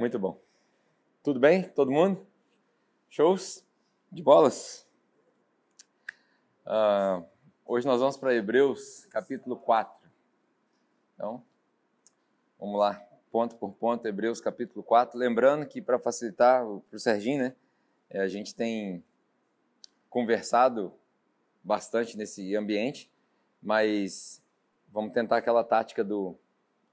Muito bom. Tudo bem? Todo mundo? Shows? De bolas? Uh, hoje nós vamos para Hebreus, capítulo 4. Então, vamos lá, ponto por ponto, Hebreus, capítulo 4. Lembrando que, para facilitar para o Serginho, né, é, a gente tem conversado bastante nesse ambiente, mas vamos tentar aquela tática do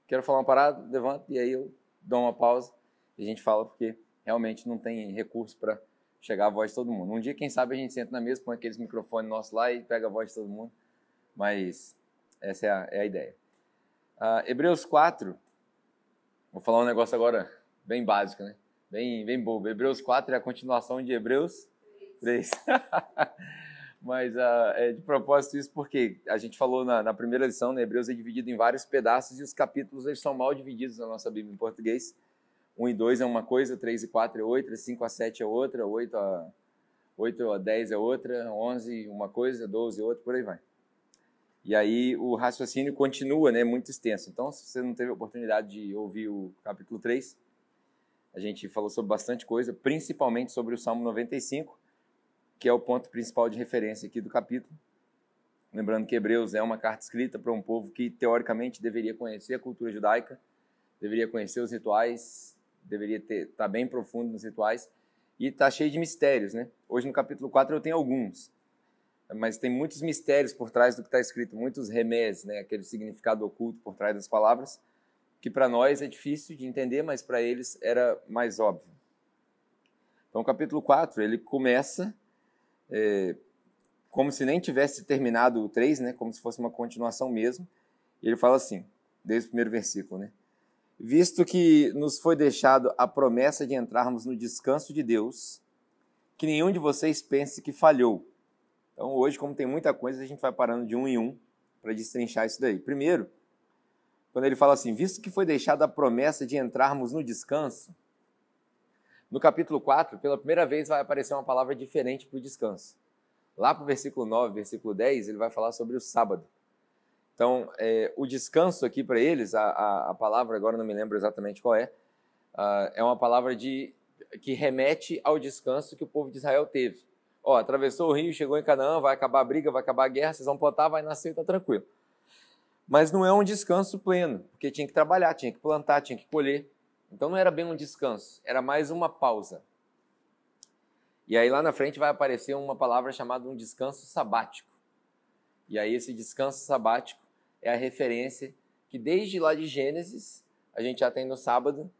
quero falar uma parada, levanta e aí eu dou uma pausa a gente fala porque realmente não tem recurso para chegar a voz de todo mundo. Um dia, quem sabe, a gente senta na mesa, põe aqueles microfones nossos lá e pega a voz de todo mundo, mas essa é a, é a ideia. Uh, Hebreus 4, vou falar um negócio agora bem básico, né? Bem, bem bobo. Hebreus 4 é a continuação de Hebreus 3. Mas uh, é de propósito isso porque a gente falou na, na, primeira lição, né, Hebreus é dividido em vários pedaços e os capítulos eles são mal divididos na nossa Bíblia em português. 1 e 2 é uma coisa, 3 e 4 é outra, 5 a 7 é outra, 8 a, 8 a 10 é outra, 11 uma coisa, 12 é outra, por aí vai. E aí o raciocínio continua, né, muito extenso. Então, se você não teve a oportunidade de ouvir o capítulo 3, a gente falou sobre bastante coisa, principalmente sobre o Salmo 95, que é o ponto principal de referência aqui do capítulo. Lembrando que Hebreus é uma carta escrita para um povo que, teoricamente, deveria conhecer a cultura judaica, deveria conhecer os rituais, deveria estar tá bem profundo nos rituais, e está cheio de mistérios. Né? Hoje, no capítulo 4, eu tenho alguns, mas tem muitos mistérios por trás do que está escrito, muitos remés, né? aquele significado oculto por trás das palavras, que para nós é difícil de entender, mas para eles era mais óbvio. Então, o capítulo 4, ele começa é, como se nem tivesse terminado o 3, né? como se fosse uma continuação mesmo. E ele fala assim, desde o primeiro versículo, né? Visto que nos foi deixado a promessa de entrarmos no descanso de Deus, que nenhum de vocês pense que falhou. Então, hoje, como tem muita coisa, a gente vai parando de um em um para destrinchar isso daí. Primeiro, quando ele fala assim, visto que foi deixada a promessa de entrarmos no descanso, no capítulo 4, pela primeira vez vai aparecer uma palavra diferente para o descanso. Lá para o versículo 9, versículo 10, ele vai falar sobre o sábado. Então, é, o descanso aqui para eles, a, a, a, palavra, agora não me lembro exatamente qual é, uh, é uma palavra de, que remete ao descanso que o povo de Israel teve. Ó, atravessou o rio, chegou em Canaã, vai acabar a briga, vai acabar a guerra, vocês vão plantar, vai nascer, está tranquilo. Mas não é um descanso pleno, porque tinha que trabalhar, tinha que plantar, tinha que colher. Então não era bem um descanso, era mais uma pausa. E aí lá na frente vai aparecer uma palavra chamada um descanso sabático. E aí esse descanso sabático é a referência que desde lá de Gênesis a gente já tem no sábado,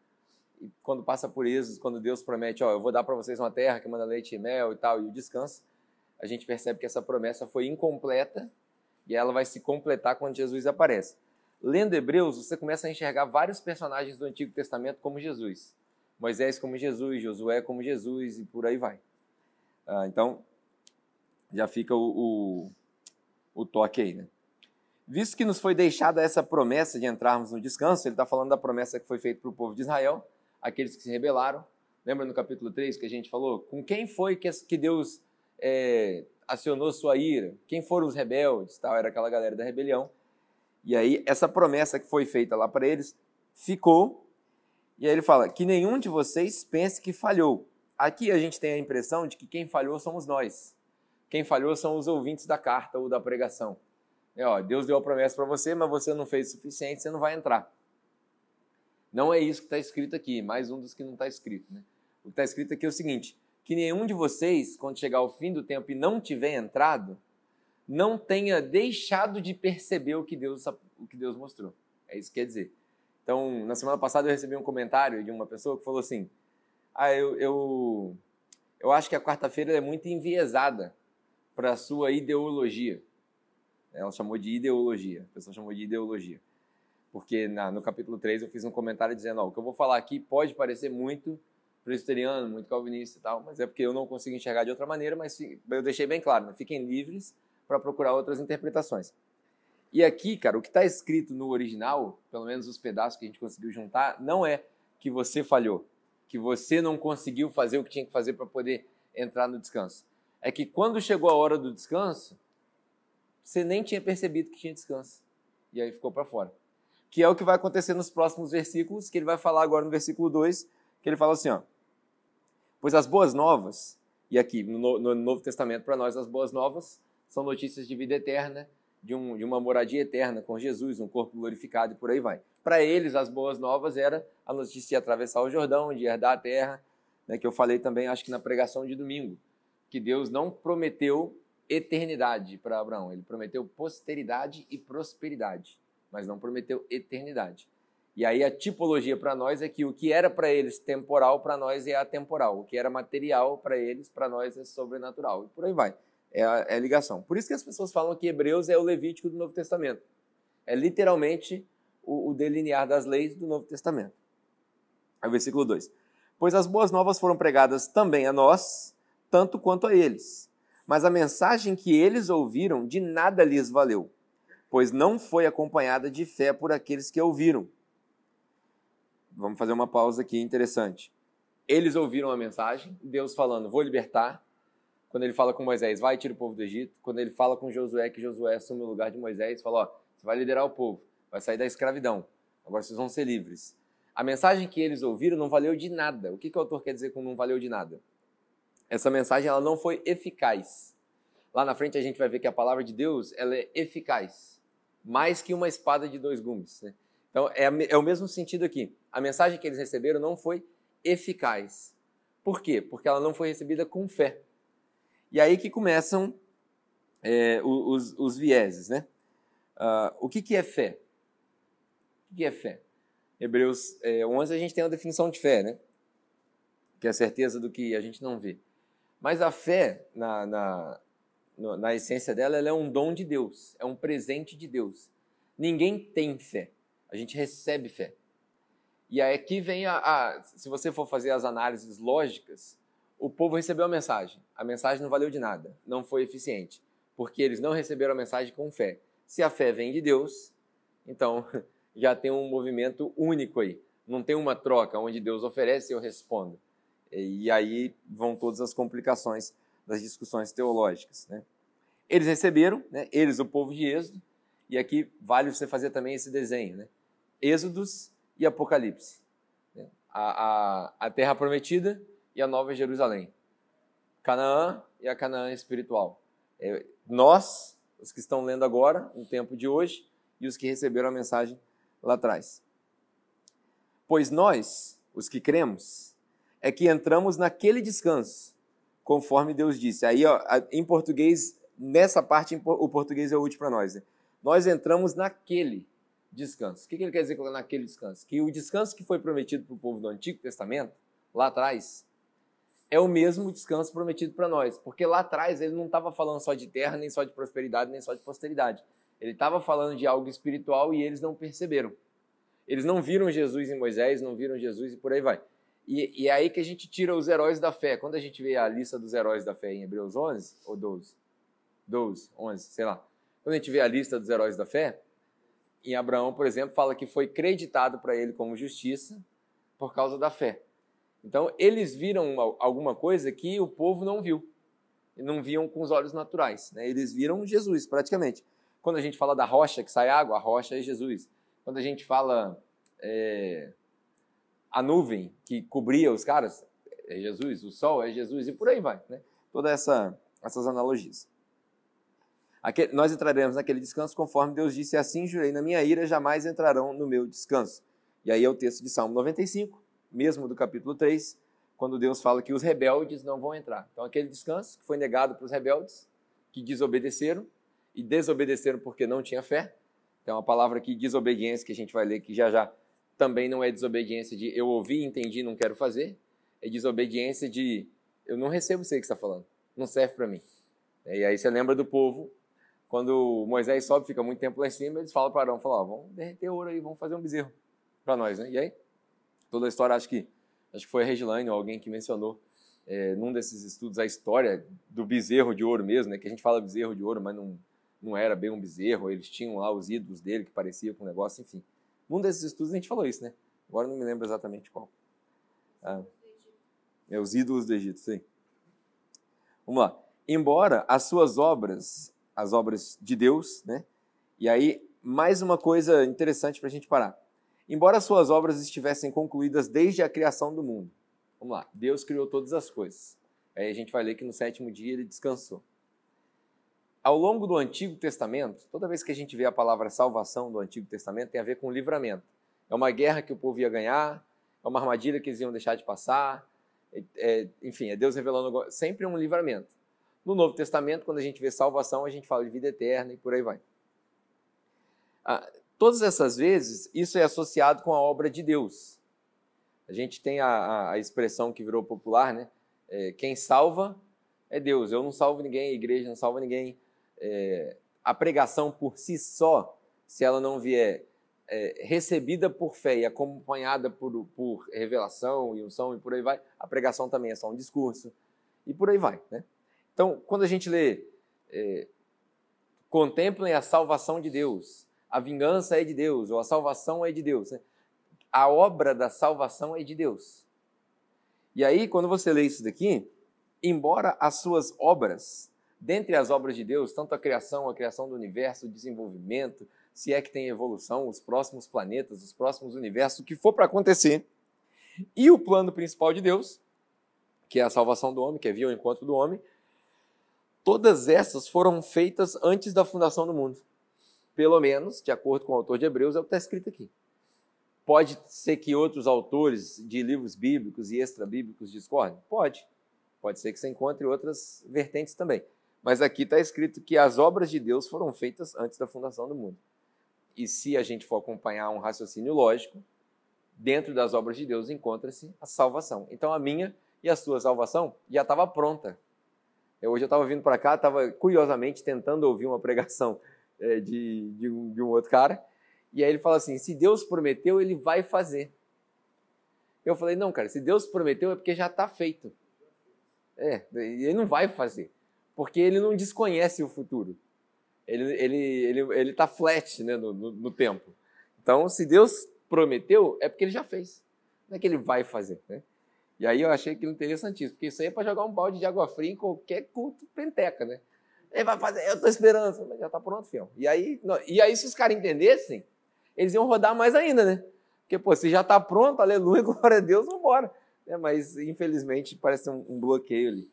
e quando passa por isso, quando Deus promete, ó, eu vou dar para vocês uma terra que manda leite e mel e tal, e o descanso, a gente percebe que essa promessa foi incompleta e ela vai se completar quando Jesus aparece. Lendo Hebreus, você começa a enxergar vários personagens do Antigo Testamento como Jesus. Moisés como Jesus, Josué como Jesus e por aí vai. Ah, então, já fica o, o, o toque aí, né? Visto que nos foi deixada essa promessa de entrarmos no descanso, ele está falando da promessa que foi feita para o povo de Israel, aqueles que se rebelaram. Lembra no capítulo 3 que a gente falou? Com quem foi que, Deus é, acionou sua ira? Quem foram os rebeldes? Tal, era aquela galera da rebelião. E aí, essa promessa que foi feita lá para eles ficou. E aí ele fala: que nenhum de vocês pense que falhou. Aqui a gente tem a impressão de que quem falhou somos nós. Quem falhou são os ouvintes da carta ou da pregação. É, ó, Deus deu a promessa para você, mas você não fez o suficiente, você não vai entrar. Não é isso que está escrito aqui, mais um dos que não está escrito. Né? O que está escrito aqui é o seguinte: que nenhum de vocês, quando chegar ao fim do tempo e não tiver entrado, não tenha deixado de perceber o que Deus, o que Deus mostrou. É isso que quer dizer. Então, na semana passada eu recebi um comentário de uma pessoa que falou assim: Ah, eu, eu, eu acho que a quarta-feira é muito enviesada para a sua ideologia. Ela chamou de ideologia. A pessoa chamou de ideologia. Porque na, no capítulo 3 eu fiz um comentário dizendo: Ó, o que eu vou falar aqui pode parecer muito presbiteriano, muito calvinista e tal, mas é porque eu não consigo enxergar de outra maneira, mas eu deixei bem claro: né? fiquem livres para procurar outras interpretações. E aqui, cara, o que está escrito no original, pelo menos os pedaços que a gente conseguiu juntar, não é que você falhou, que você não conseguiu fazer o que tinha que fazer para poder entrar no descanso. É que quando chegou a hora do descanso, você nem tinha percebido que tinha descanso. E aí ficou para fora. Que é o que vai acontecer nos próximos versículos, que ele vai falar agora no versículo 2, que ele fala assim, ó, pois as boas novas, e aqui no, no Novo Testamento para nós as boas novas são notícias de vida eterna, de, um, de uma moradia eterna com Jesus, um corpo glorificado e por aí vai. Para eles, as boas novas era a notícia de atravessar o Jordão, de herdar a terra, né, que eu falei também, acho que na pregação de domingo, que Deus não prometeu eternidade para Abraão, ele prometeu posteridade e prosperidade, mas não prometeu eternidade. E aí a tipologia para nós é que o que era para eles temporal, para nós é atemporal. O que era material para eles, para nós é sobrenatural. E por aí vai. É a, é a, ligação. Por isso que as pessoas falam que Hebreus é o Levítico do Novo Testamento. É literalmente o, o delinear das leis do Novo Testamento. Aí o versículo 2. Pois as boas novas foram pregadas também a nós, tanto quanto a eles. Mas a mensagem que eles ouviram de nada lhes valeu, pois não foi acompanhada de fé por aqueles que ouviram vamos fazer uma pausa aqui interessante. Eles ouviram a mensagem, Deus falando, vou libertar. Quando ele fala com Moisés, vai tira o povo do Egito. Quando ele fala com Josué, que Josué assume o lugar de Moisés, fala, ó, você vai liderar o povo, vai sair da escravidão. Agora vocês vão ser livres. A mensagem que eles ouviram não valeu de nada. O que, que o autor quer dizer com não valeu de nada? Essa mensagem ela não foi eficaz. Lá na frente a gente vai ver que a palavra de Deus ela é eficaz, mais que uma espada de dois gumes. Né? Então, é, é o mesmo sentido aqui. A mensagem que eles receberam não foi eficaz. Por quê? Porque ela não foi recebida com fé. E aí que começam é, os, os, vieses, né? Uh, o que, que é fé? O que, é fé? Hebreus é, 11 a gente tem a definição de fé, né? Que é a certeza do que a gente não vê. Mas a fé, na, na, na essência dela, ela é um dom de Deus, é um presente de Deus. Ninguém tem fé a gente recebe fé. E aí aqui vem a, a, se você for fazer as análises lógicas, o povo recebeu a mensagem. A mensagem não valeu de nada, não foi eficiente, porque eles não receberam a mensagem com fé. Se a fé vem de Deus, então já tem um movimento único aí. Não tem uma troca onde Deus oferece e eu respondo. E aí vão todas as complicações das discussões teológicas. Né? Eles receberam, né? eles, o povo de Êxodo, e aqui vale você fazer também esse desenho. Né? Êxodos e Apocalipse. A, a, a terra prometida e a nova Jerusalém. Canaã e a Canaã espiritual. É, nós, os que estão lendo agora, no tempo de hoje, e os que receberam a mensagem lá atrás. Pois nós, os que cremos, é que entramos naquele descanso, conforme Deus disse. Aí, ó, em português, nessa parte, o português é útil para nós. Né? Nós entramos naquele descanso. O que ele quer dizer com naquele descanso? Que o descanso que foi prometido para o povo do Antigo Testamento, lá atrás, é o mesmo descanso prometido para nós. Porque lá atrás ele não estava falando só de terra, nem só de prosperidade, nem só de posteridade. Ele estava falando de algo espiritual e eles não perceberam. Eles não viram Jesus em Moisés, não viram Jesus e por aí vai. E, e é aí que a gente tira os heróis da fé. Quando a gente vê a lista dos heróis da fé em Hebreus 11, ou 12, 12, 11, sei lá. Quando a gente vê a lista dos heróis da fé, em Abraão, por exemplo, fala que foi creditado para ele como justiça por causa da fé. Então, eles viram alguma coisa que o povo não viu. Não viam com os olhos naturais. Né? Eles viram Jesus, praticamente. Quando a gente fala da rocha que sai água, a rocha é Jesus. Quando a gente fala é, a nuvem que cobria os caras, é Jesus. O sol é Jesus. E por aí vai. Né? Todas essa, essas analogias. Aquele, nós entraremos naquele descanso conforme Deus disse: Assim jurei na minha ira, jamais entrarão no meu descanso. E aí é o texto de Salmo 95, mesmo do capítulo 3, quando Deus fala que os rebeldes não vão entrar. Então, aquele descanso que foi negado para os rebeldes, que desobedeceram, e desobedeceram porque não tinha fé. Então, a palavra aqui, desobediência, que a gente vai ler que já já também não é desobediência de eu ouvi, entendi, não quero fazer. É desobediência de eu não recebo aí que está falando, não serve para mim. E aí você lembra do povo quando Moisés sobe, fica muito tempo lá em cima, eles falam para Arão, falam, ó, vamos derreter ouro aí, vamos fazer um bezerro para nós, né? E aí, toda a história, acho que, acho que foi a Regilane ou alguém que mencionou é, num desses estudos a história do bezerro de ouro mesmo, né? Que a gente fala bezerro de ouro, mas não, não era bem um bezerro, eles tinham lá os ídolos dele que parecia com um negócio, enfim. Num desses estudos a gente falou isso, né? Agora não me lembro exatamente qual. Ah, é os ídolos do Egito, sim. Vamos lá. Embora as suas obras as obras de Deus, né? E aí, mais uma coisa interessante para a gente parar. Embora suas obras estivessem concluídas desde a criação do mundo, Vamos lá. Deus criou todas as coisas. Aí a gente vai ler que no sétimo dia ele descansou. Ao longo do Antigo Testamento, toda vez que a gente vê a palavra salvação do Antigo Testamento, tem a ver com livramento. É uma guerra que o povo ia ganhar, é uma armadilha que eles iam deixar de passar, é, é, enfim, é Deus revelando sempre um livramento. No Novo Testamento, quando a gente vê salvação, a gente fala de vida eterna e por aí vai. Ah, todas essas vezes, isso é associado com a obra de Deus. A gente tem a, a expressão que virou popular, né? É, quem salva é Deus. Eu não salvo ninguém, a igreja não salva ninguém. É, a pregação por si só, se ela não vier é, recebida por fé e acompanhada por, por revelação e unção e por aí vai, a pregação também é só um discurso e por aí vai. Né? Então, quando a gente lê, é, contemplem a salvação de Deus, a vingança é de Deus, ou a salvação é de Deus. Né? A obra da salvação é de Deus. E aí, quando você lê isso daqui, embora as suas obras, dentre as obras de Deus, tanto a criação, a criação do universo, o desenvolvimento, se é que tem evolução, os próximos planetas, os próximos universos, o que for para acontecer. E o plano principal de Deus, que é a salvação do homem, que é via o encontro do homem, todas essas foram feitas antes da fundação do mundo. Pelo menos, de acordo com o autor de Hebreus, é o que está escrito aqui. Pode ser que outros autores de livros bíblicos e extra-bíblicos discordem? Pode. Pode ser que você encontre outras vertentes também. Mas aqui está escrito que as obras de Deus foram feitas antes da fundação do mundo. E se a gente for acompanhar um raciocínio lógico, dentro das obras de Deus encontra-se a salvação. Então a minha e a sua salvação já estava pronta. Eu, hoje eu estava vindo para cá, estava curiosamente tentando ouvir uma pregação é, de, de um, de um outro cara, e aí ele fala assim: se Deus prometeu, ele vai fazer. Eu falei: não, cara, se Deus prometeu é porque já está feito. É, ele não vai fazer, porque ele não desconhece o futuro ele ele ele ele está flat né, no, no, no, tempo. Então, se Deus prometeu, é porque ele já fez. Não é que ele vai fazer, né? E aí eu achei aquilo interessantíssimo, porque isso aí é para jogar um balde de água fria em qualquer culto penteca, né? Ele vai fazer, eu estou esperando, mas já está pronto, fião. E aí, e aí, se os caras entendessem, eles iam rodar mais ainda, né? Porque, pô, se já está pronto, aleluia, glória a Deus, vamos embora. É, mas, infelizmente, parece um, um bloqueio ali.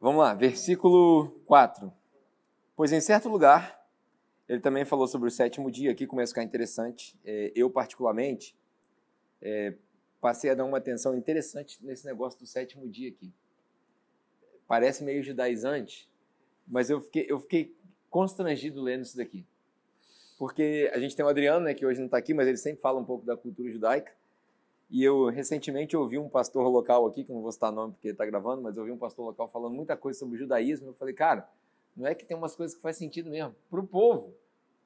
Vamos lá, versículo 4. Pois em certo lugar, ele também falou sobre o sétimo dia, aqui começa a ficar interessante. É, eu, particularmente, é, passei a dar uma atenção interessante nesse negócio do sétimo dia aqui. Parece meio judaizante, mas eu fiquei, eu fiquei constrangido lendo isso daqui. Porque a gente tem o Adriano, né, que hoje não está aqui, mas ele sempre fala um pouco da cultura judaica. E eu recentemente ouvi um pastor local aqui, que não vou citar nome porque está gravando, mas eu ouvi um pastor local falando muita coisa sobre o judaísmo. Eu falei, cara, não é que tem umas coisas que faz sentido mesmo. Para o povo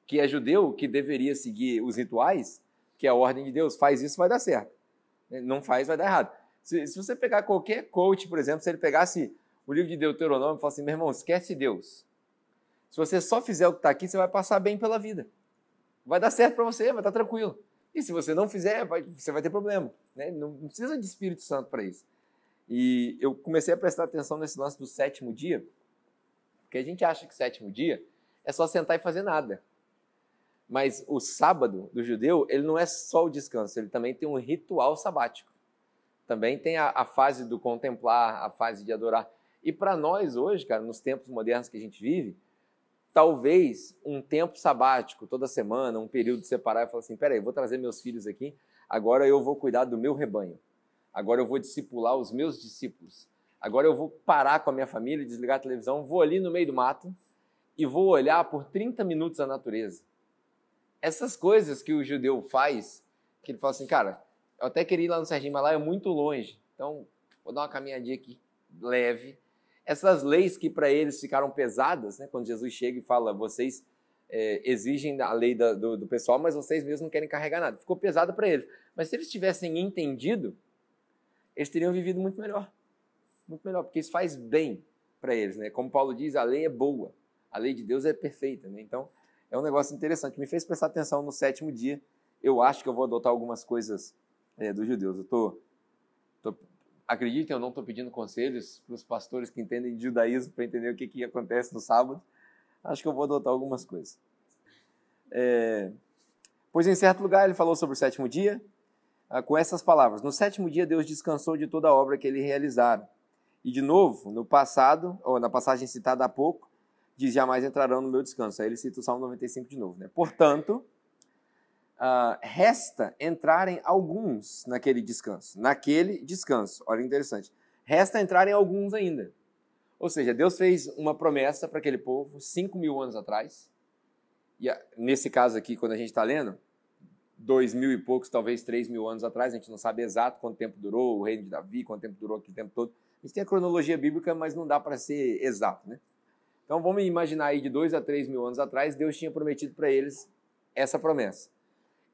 que é judeu, que deveria seguir os rituais, que é a ordem de Deus, faz isso, vai dar certo. Não faz, vai dar errado. Se, se você pegar qualquer coach, por exemplo, se ele pegasse o livro de Deuteronômio e falasse assim, meu irmão, esquece Deus. Se você só fizer o que está aqui, você vai passar bem pela vida. Vai dar certo para você, vai estar tá tranquilo. E se você não fizer, vai, você vai ter problema. Né? Não, precisa de Espírito Santo para isso. E eu comecei a prestar atenção nesse lance do sétimo dia, porque a gente acha que sétimo dia é só sentar e fazer nada. Mas o sábado do judeu, ele não é só o descanso, ele também tem um ritual sabático. Também tem a, a fase do contemplar, a fase de adorar. E para nós hoje, cara, nos tempos modernos que a gente vive, talvez um tempo sabático toda semana, um período separar e falar assim: peraí, vou trazer meus filhos aqui, agora eu vou cuidar do meu rebanho, agora eu vou discipular os meus discípulos, Agora eu vou parar com a minha família, desligar a televisão, vou ali no meio do mato e vou olhar por 30 minutos a natureza. Essas coisas que o judeu faz, que ele fala assim, cara, eu até queria ir lá no Serginho, mas lá é muito longe. Então, vou dar uma caminhadinha aqui leve. Essas leis que para eles ficaram pesadas, né, quando Jesus chega e fala, vocês é, exigem a lei da, do, do, pessoal, mas vocês mesmos não querem carregar nada. Ficou pesado para eles. Mas se eles tivessem entendido, eles teriam vivido muito melhor muito melhor, porque isso faz bem para eles, né? Como Paulo diz, a lei é boa, a lei de Deus é perfeita, né? Então, é um negócio interessante. Me fez prestar atenção no sétimo dia. Eu acho que eu vou adotar algumas coisas é, dos judeus. Eu tô acreditem, eu não estou pedindo conselhos para os pastores que entendem de judaísmo para entender o que, que acontece no sábado. Acho que eu vou adotar algumas coisas. É, pois em certo lugar ele falou sobre o sétimo dia. ah, com essas palavras: No sétimo dia, Deus descansou de toda a obra que ele realizara. E de novo, no passado, ou na passagem citada há pouco, diz: Jamais entrarão no meu descanso. Aí ele cita o Salmo 95 de novo. Né? Portanto, uh, resta entrarem alguns naquele descanso. Naquele descanso. Olha interessante. Resta entrarem alguns ainda. Ou seja, Deus fez uma promessa para aquele povo cinco mil anos atrás. E nesse caso aqui, quando a gente está lendo, dois mil e poucos, talvez três mil anos atrás, a gente não sabe exato quanto tempo durou o reino de Davi, quanto tempo durou aquele tempo todo. A gente tem a cronologia bíblica, mas não dá para ser exato, né? Então vamos imaginar aí de dois a três mil anos atrás, Deus tinha prometido para eles essa promessa.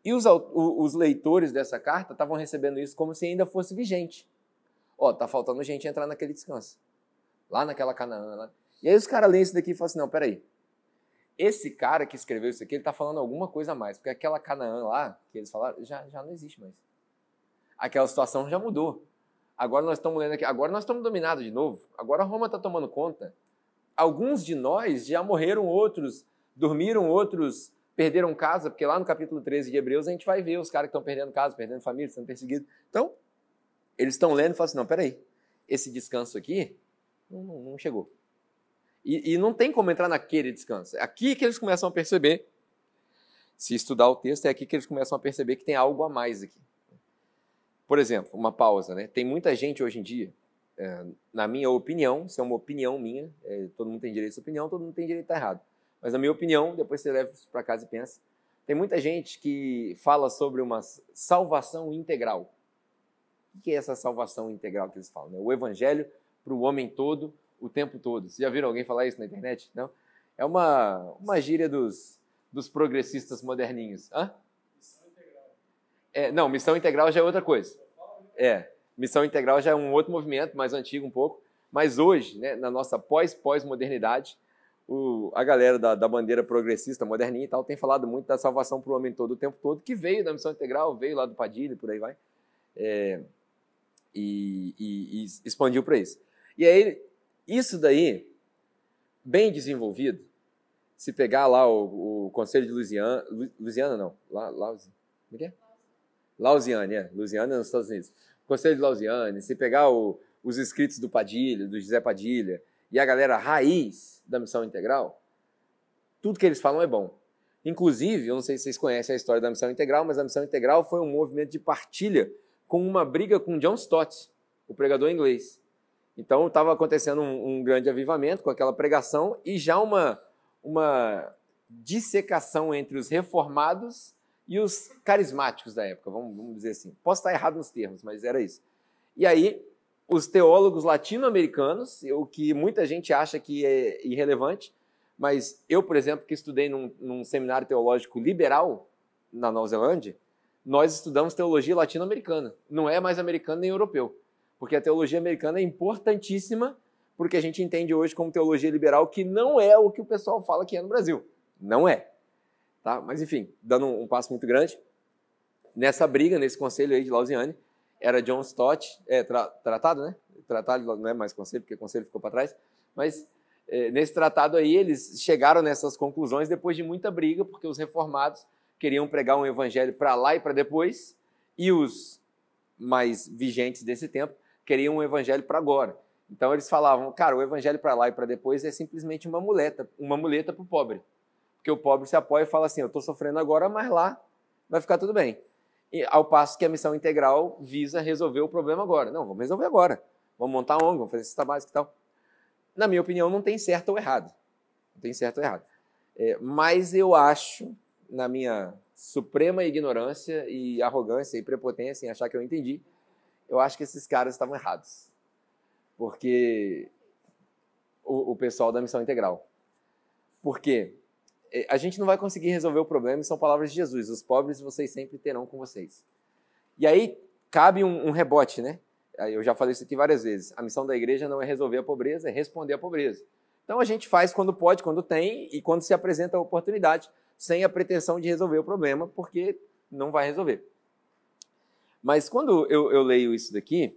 E os, os leitores dessa carta estavam recebendo isso como se ainda fosse vigente. Ó, oh, tá faltando gente entrar naquele descanso. Lá naquela Canaã. Lá. E aí os caras leem isso daqui e falam assim, não, peraí. Esse cara que escreveu isso aqui, ele está falando alguma coisa a mais. Porque aquela Canaã lá, que eles falaram, já, já não existe mais. Aquela situação já mudou. Agora nós estamos lendo aqui, agora nós estamos dominados de novo. Agora Roma está tomando conta. Alguns de nós já morreram, outros dormiram, outros perderam casa, porque lá no capítulo 13 de Hebreus a gente vai ver os caras que estão perdendo casa, perdendo família, sendo perseguidos. Então, eles estão lendo e falam assim: não, peraí, esse descanso aqui não, não, chegou. E, e, não tem como entrar naquele descanso. É aqui que eles começam a perceber, se estudar o texto, é aqui que eles começam a perceber que tem algo a mais aqui. Por exemplo, uma pausa, né? Tem muita gente hoje em dia, é, na minha opinião, isso é uma opinião minha, é, todo mundo tem direito à opinião, todo mundo tem direito a estar errado. Mas na minha opinião, depois você leva para casa e pensa, tem muita gente que fala sobre uma salvação integral. O que é essa salvação integral que eles falam? Né? O evangelho para o homem todo, o tempo todo. Vocês já viram alguém falar isso na internet? Não? É uma, uma gíria dos, dos progressistas moderninhos. Hã? Missão integral. É, não, missão integral já é outra coisa. É, missão integral já é um outro movimento, mais antigo um pouco. Mas hoje, né, na nossa pós-pós-modernidade, a galera da, da, bandeira progressista, moderninha e tal, tem falado muito da salvação para o homem todo o tempo todo, que veio da missão integral, veio lá do Padilha, por aí vai, é, e, e, e expandiu para isso. E aí, isso daí, bem desenvolvido, se pegar lá o, o Conselho de Louisiana, não, lá, lá, como é é? Lausiane, é, nos Estados Unidos. Conselho de Lausiane, se pegar o, os escritos do Padilha, do José Padilha, e a galera raiz da missão integral, tudo que eles falam é bom. Inclusive, eu não sei se vocês conhecem a história da missão integral, mas a missão integral foi um movimento de partilha com uma briga com John Stott, o pregador inglês. Então estava acontecendo um, um, grande avivamento com aquela pregação e já uma, uma dissecação entre os reformados e os carismáticos da época, vamos, vamos dizer assim. Posso estar errado nos termos, mas era isso. E aí, os teólogos latino-americanos, o que muita gente acha que é irrelevante, mas eu, por exemplo, que estudei num, num seminário teológico liberal na Nova Zelândia, nós estudamos teologia latino-americana. Não é mais americano nem europeu porque a teologia americana é importantíssima porque a gente entende hoje como teologia liberal que não é o que o pessoal fala que é no Brasil. Não é. Tá? Mas enfim, dando um, passo muito grande, nessa briga, nesse conselho aí de Lausiane, era John Stott, é, tra, tratado, né? Tratado não é mais conselho, porque conselho ficou para trás, mas é, nesse tratado aí eles chegaram nessas conclusões depois de muita briga, porque os reformados queriam pregar um evangelho para lá e para depois, e os mais vigentes desse tempo queriam um evangelho para agora. Então eles falavam, cara, o evangelho para lá e para depois é simplesmente uma muleta, uma muleta para o pobre. Porque o pobre se apoia e fala assim, eu estou sofrendo agora, mas lá vai ficar tudo bem. Ao passo que a missão integral visa resolver o problema agora. Não, vamos resolver agora. Vamos montar a ONG, vamos fazer cesta básica e tal. Na minha opinião, não tem certo ou errado. Não tem certo ou errado. É, mas eu acho, na minha suprema ignorância e arrogância e prepotência em achar que eu entendi, eu acho que esses caras estavam errados. Porque o, o pessoal da missão integral. Por quê? É, a gente não vai conseguir resolver o problema, são palavras de Jesus. Os pobres vocês sempre terão com vocês. E aí cabe um, um rebote, né? Eu já falei isso aqui várias vezes. A missão da igreja não é resolver a pobreza, é responder à pobreza. Então a gente faz quando pode, quando tem e quando se apresenta a oportunidade, sem a pretensão de resolver o problema, porque não vai resolver. Mas quando eu, eu leio isso daqui,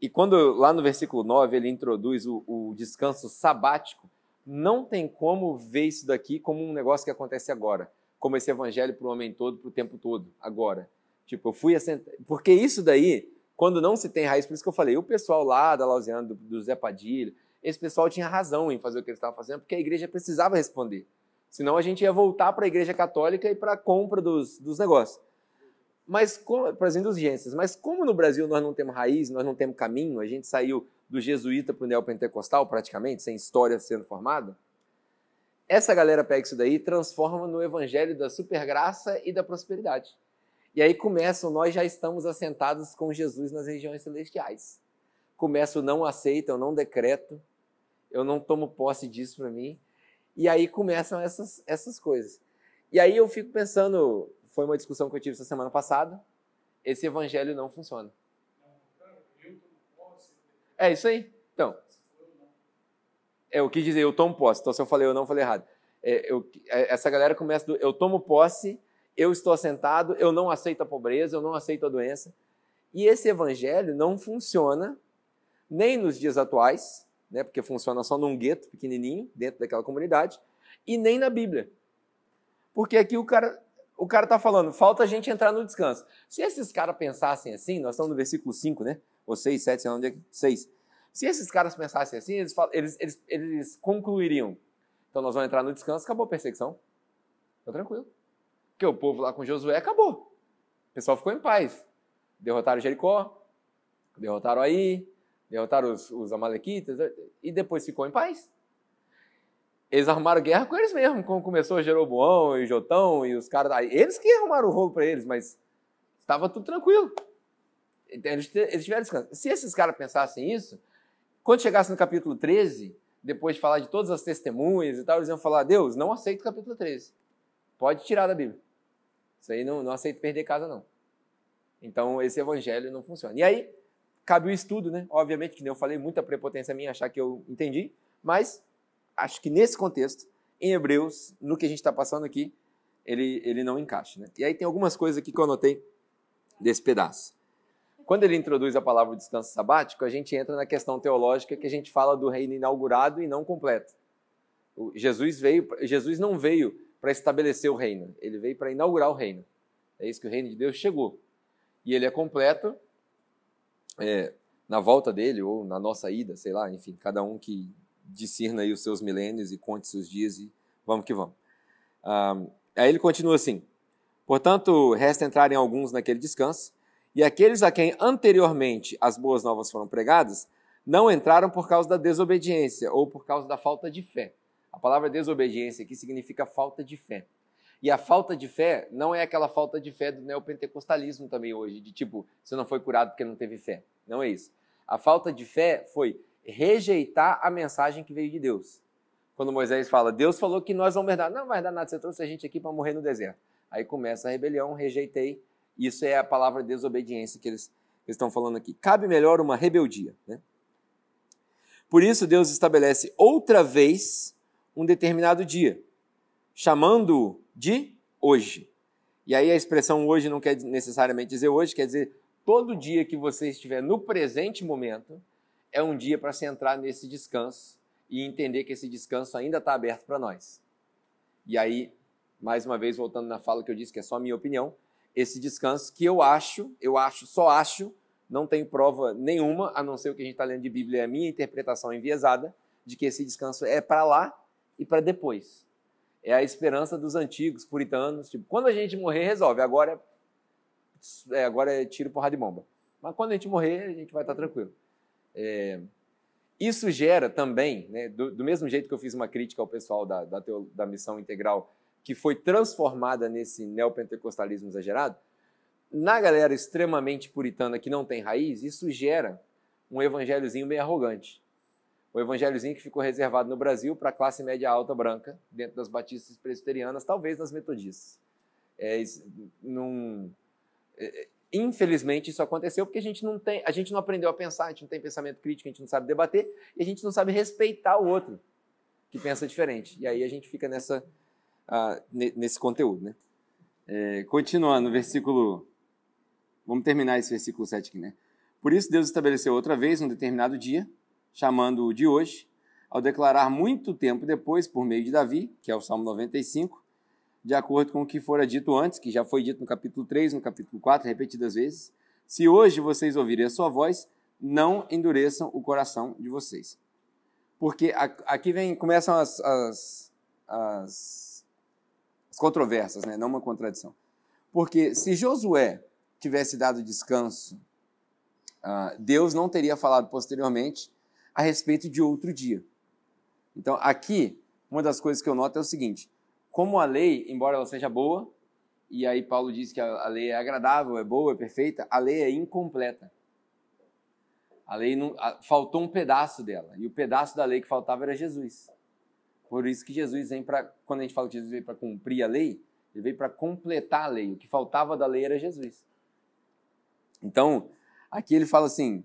e quando lá no versículo 9 ele introduz o, o, descanso sabático, não tem como ver isso daqui como um negócio que acontece agora, como esse evangelho para o homem todo, para o tempo todo, agora. Tipo, eu fui assentar. Porque isso daí, quando não se tem raiz, por isso que eu falei, o pessoal lá da Lausiana, do, do Zé Padilha, esse pessoal tinha razão em fazer o que eles estavam fazendo, porque a igreja precisava responder. Senão a gente ia voltar para a igreja católica e para a compra dos, dos negócios. Mas, para as indulgências, mas como no Brasil nós não temos raiz, nós não temos caminho, a gente saiu do jesuíta para o neopentecostal praticamente, sem história sendo formada, essa galera pega isso daí e transforma no evangelho da supergraça e da prosperidade. E aí começam, nós já estamos assentados com Jesus nas regiões celestiais. Começa o não aceita, eu não decreto, eu não tomo posse disso para mim. E aí começam essas, essas coisas. E aí eu fico pensando, foi uma discussão que eu tive essa semana passada, esse evangelho não funciona. É isso aí. Então, é, eu quis dizer, eu tomo posse. Então, se eu falei eu não, falei errado. É, eu, é, essa galera começa do eu tomo posse, eu estou assentado, eu não aceito a pobreza, eu não aceito a doença. E esse evangelho não funciona nem nos dias atuais, né, porque funciona só num gueto pequenininho, dentro daquela comunidade, e nem na Bíblia. Porque aqui o cara o cara está falando, falta a gente entrar no descanso. Se esses caras pensassem assim, nós estamos no versículo 5, né? Ou 6, 7, sei lá onde é 6. Se esses caras pensassem assim, eles, eles, eles, eles concluiriam. Então nós vamos entrar no descanso, acabou a perseguição. Ficou tranquilo. Porque o povo lá com Josué acabou. O pessoal ficou em paz. Derrotaram Jericó, derrotaram aí, derrotaram os, os Amalequitas e depois ficou em paz. Eles arrumaram guerra com eles mesmos, como começou Jeroboão e Jotão e os caras. Eles que arrumaram o rolo para eles, mas estava tudo tranquilo. Então, eles, eles tiveram descanso. Se esses caras pensassem isso, quando chegasse no capítulo 13, depois de falar de todas as testemunhas e tal, eles iam falar: Deus, não aceito o capítulo 13. Pode tirar da Bíblia. Isso aí não, não aceito perder casa, não. Então, esse evangelho não funciona. E aí, cabe o estudo, né? Obviamente, que nem eu falei, muita prepotência minha achar que eu entendi, mas acho que nesse contexto, em Hebreus, no que a gente está passando aqui, ele, ele não encaixa. Né? E aí tem algumas coisas aqui que eu anotei desse pedaço. Quando ele introduz a palavra descanso sabático, a gente entra na questão teológica que a gente fala do reino inaugurado e não completo. O Jesus veio, Jesus não veio para estabelecer o reino, ele veio para inaugurar o reino. É isso que o reino de Deus chegou. E ele é completo é, na volta dele ou na nossa ida, sei lá, enfim, cada um que discirna aí os seus milênios e conte seus dias e vamos que vamos. Aí ele continua assim: Portanto, resta entrarem alguns naquele descanso e aqueles a quem anteriormente as boas novas foram pregadas não entraram por causa da desobediência ou por causa da falta de fé. A palavra desobediência aqui significa falta de fé. E a falta de fé não é aquela falta de fé do neopentecostalismo também hoje, de tipo, você não foi curado porque não teve fé. Não é isso. A falta de fé foi rejeitar a mensagem que veio de Deus. Quando Moisés fala, Deus falou que nós vamos herdar. Não vai dar nada, você trouxe a gente aqui para morrer no deserto. Aí começa a rebelião, rejeitei isso é a palavra desobediência que eles, eles estão falando aqui. Cabe melhor uma rebeldia. Né? Por isso, Deus estabelece outra vez um determinado dia, chamando-o de hoje. E aí a expressão hoje não quer necessariamente dizer hoje, quer dizer todo dia que você estiver no presente momento é um dia para se entrar nesse descanso e entender que esse descanso ainda está aberto para nós. E aí, mais uma vez, voltando na fala que eu disse que é só minha opinião, esse descanso que eu acho, eu acho, só acho, não tenho prova nenhuma, a não ser o que a gente está lendo de Bíblia, é a minha interpretação enviesada, de que esse descanso é para lá e para depois. É a esperança dos antigos puritanos, tipo, quando a gente morrer, resolve, agora é, é agora é tiro, porrada de bomba. Mas quando a gente morrer, a gente vai estar tá tranquilo. É, isso gera também, né, do, do, mesmo jeito que eu fiz uma crítica ao pessoal da, da, da missão integral que foi transformada nesse neopentecostalismo exagerado, na galera extremamente puritana que não tem raiz, isso gera um evangelhozinho meio arrogante. O evangelhozinho que ficou reservado no Brasil para a classe média alta branca, dentro das batistas presbiterianas, talvez nas metodistas. É, num, é, infelizmente isso aconteceu porque a gente não tem, a gente não aprendeu a pensar, a gente não tem pensamento crítico, a gente não sabe debater e a gente não sabe respeitar o outro que pensa diferente. E aí a gente fica nessa ah, nesse conteúdo. Né? É, continuando, versículo. Vamos terminar esse versículo 7 aqui, né? Por isso, Deus estabeleceu outra vez um determinado dia, chamando-o de hoje, ao declarar muito tempo depois, por meio de Davi, que é o Salmo 95, de acordo com o que fora dito antes, que já foi dito no capítulo 3, no capítulo 4, repetidas vezes. Se hoje vocês ouvirem a sua voz, não endureçam o coração de vocês. Porque aqui vem, começam as, as, as, as controvérsias, né? não uma contradição. Porque se Josué tivesse dado descanso, uh, Deus não teria falado posteriormente a respeito de outro dia. Então, aqui, uma das coisas que eu noto é o seguinte: como a lei, embora ela seja boa, e aí Paulo diz que a lei é agradável, é boa, é perfeita, a lei é incompleta. A lei não, a, faltou um pedaço dela, e o pedaço da lei que faltava era Jesus. Por isso que Jesus vem para, quando a gente fala que Jesus veio para cumprir a lei, ele veio para completar a lei. O que faltava da lei era Jesus. Então, aqui ele fala assim: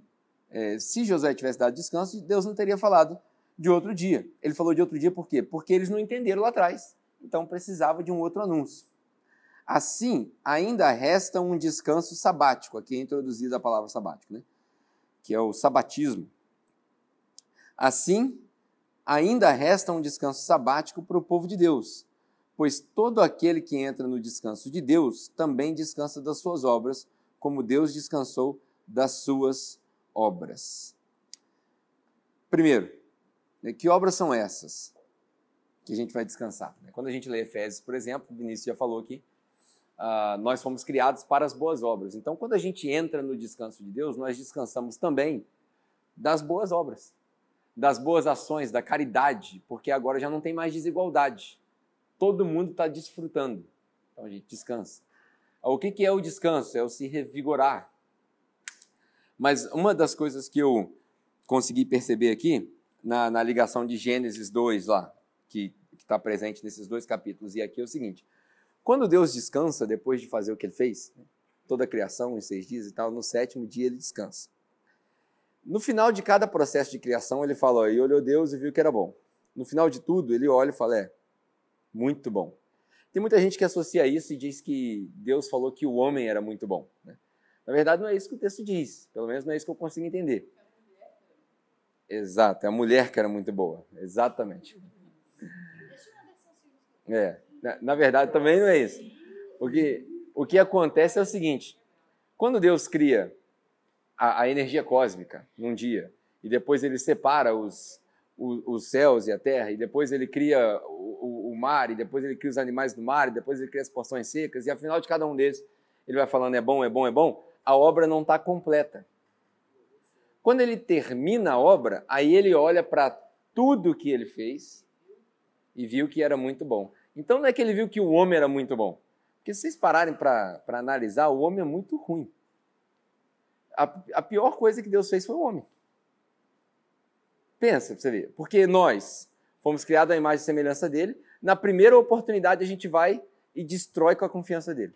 é, se José tivesse dado descanso, Deus não teria falado de outro dia. Ele falou de outro dia por quê? Porque eles não entenderam lá atrás. Então precisava de um outro anúncio. Assim, ainda resta um descanso sabático. Aqui é introduzida a palavra sabático, né? que é o sabatismo. Assim, ainda resta um descanso sabático para o povo de Deus, pois todo aquele que entra no descanso de Deus também descansa das suas obras, como Deus descansou das suas obras. Primeiro, né, que obras são essas que a gente vai descansar? Né? Quando a gente lê Efésios, por exemplo, o Vinícius já falou aqui, uh, nós fomos criados para as boas obras. Então, quando a gente entra no descanso de Deus, nós descansamos também das boas obras, das boas ações, da caridade, porque agora já não tem mais desigualdade. Todo mundo está desfrutando. Então a gente descansa. O que, que é o descanso? É o se revigorar. Mas uma das coisas que eu consegui perceber aqui, na, na ligação de Gênesis 2 lá, que está presente nesses dois capítulos, e aqui é o seguinte: quando Deus descansa, depois de fazer o que ele fez, toda a criação em seis dias e tal, no sétimo dia ele descansa. No final de cada processo de criação, ele fala: e olhou Deus e viu que era bom. No final de tudo, ele olha e fala: é, muito bom. Tem muita gente que associa isso e diz que Deus falou que o homem era muito bom. Né? Na verdade, não é isso que o texto diz. Pelo menos não é isso que eu consigo entender. Exato, é a mulher que era muito boa. Exatamente. É. Na, na verdade, também não é isso. O que, o que acontece é o seguinte: quando Deus cria a, a energia cósmica num dia, e depois ele separa os, os, os, céus e a terra, e depois ele cria o, o, o, mar, e depois ele cria os animais do mar, e depois ele cria as porções secas, e afinal de cada um deles ele vai falando é bom, é bom, é bom, a obra não está completa. Quando ele termina a obra, aí ele olha para tudo que ele fez e viu que era muito bom. Então não é que ele viu que o homem era muito bom. Porque se vocês pararem para analisar, o homem é muito ruim. A, a pior coisa que Deus fez foi o homem. Pensa para você ver. Porque nós fomos criados à imagem e semelhança dele. Na primeira oportunidade a gente vai e destrói com a confiança dele.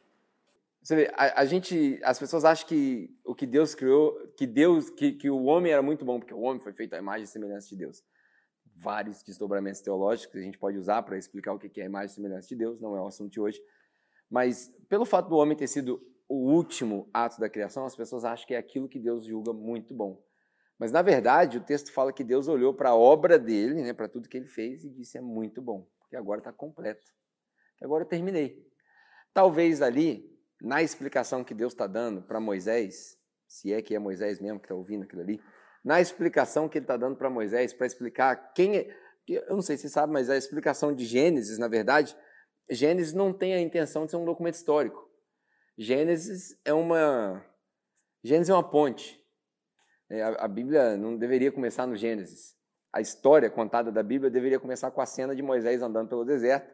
Você vê, a, a, gente, as pessoas acham que o que Deus criou, que Deus, que, que o homem era muito bom, porque o homem foi feito à imagem e semelhança de Deus vários desdobramentos teológicos que a gente pode usar para explicar o que é a imagem e semelhança de Deus, não é o assunto de hoje. Mas pelo fato do homem ter sido o último ato da criação, as pessoas acham que é aquilo que Deus julga muito bom. Mas na verdade, o texto fala que Deus olhou para a obra dele, né, para tudo que ele fez e disse é muito bom, porque agora está completo. Agora eu terminei. Talvez ali, na explicação que Deus está dando para Moisés, se é que é Moisés mesmo que está ouvindo aquilo ali, na explicação que ele está dando para Moisés, para explicar quem é. Eu não sei se sabe, mas a explicação de Gênesis, na verdade, Gênesis não tem a intenção de ser um documento histórico. Gênesis é uma. Gênesis é uma ponte. É, a, a Bíblia não deveria começar no Gênesis. A história contada da Bíblia deveria começar com a cena de Moisés andando pelo deserto,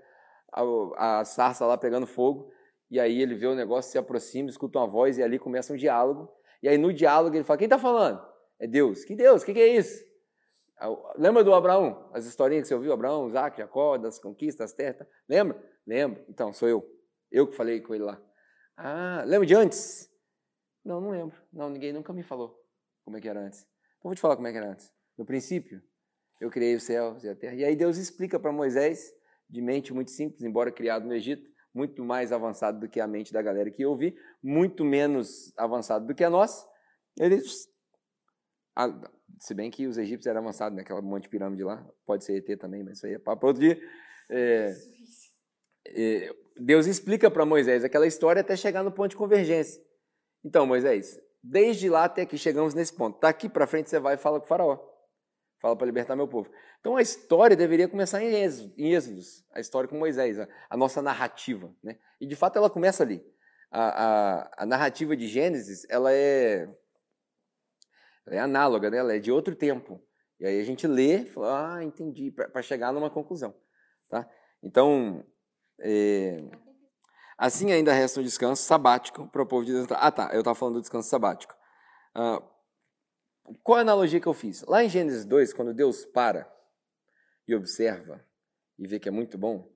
a, a sarça lá pegando fogo, e aí ele vê o negócio, se aproxima, escuta uma voz, e ali começa um diálogo. E aí no diálogo ele fala: Quem está falando? É Deus. Que Deus? O que, que, é isso? Ah, lembra do Abraão? As historinhas que você ouviu? Abraão, Isaac, Jacó, das conquistas, das terras. Lembra? Lembra? Então, sou eu. Eu que falei com ele lá. Ah, lembra de antes? Não, não lembro. Não, ninguém nunca me falou como é que era antes. Então, vou te falar como é que era antes. No princípio, eu criei os céus e a terra. E aí Deus explica para Moisés, de mente muito simples, embora criado no Egito, muito mais avançado do que a mente da galera que eu ouvi, muito menos avançado do que a nossa. Ele ah, se bem que os egípcios eram avançados, né? Aquela monte de pirâmide lá. Pode ser ET também, mas isso aí é para outro dia. É, é, Deus explica para Moisés aquela história até chegar no ponto de convergência. Então, Moisés, desde lá até aqui chegamos nesse ponto. Daqui para frente você vai e fala com o faraó. Fala para libertar meu povo. Então a história deveria começar em Êxodos, em Êxodos a história com Moisés, a, a, nossa narrativa. Né? E de fato ela começa ali. A, a, a narrativa de Gênesis ela é, ela é análoga, né? ela é de outro tempo. E aí a gente lê fala, ah, entendi, para chegar numa conclusão. Tá? Então, é, assim ainda resta um descanso sabático para o povo de Deus. Ah, tá, eu estava falando do descanso sabático. Ah, qual a analogia que eu fiz? Lá em Gênesis 2, quando Deus para e observa e vê que é muito bom,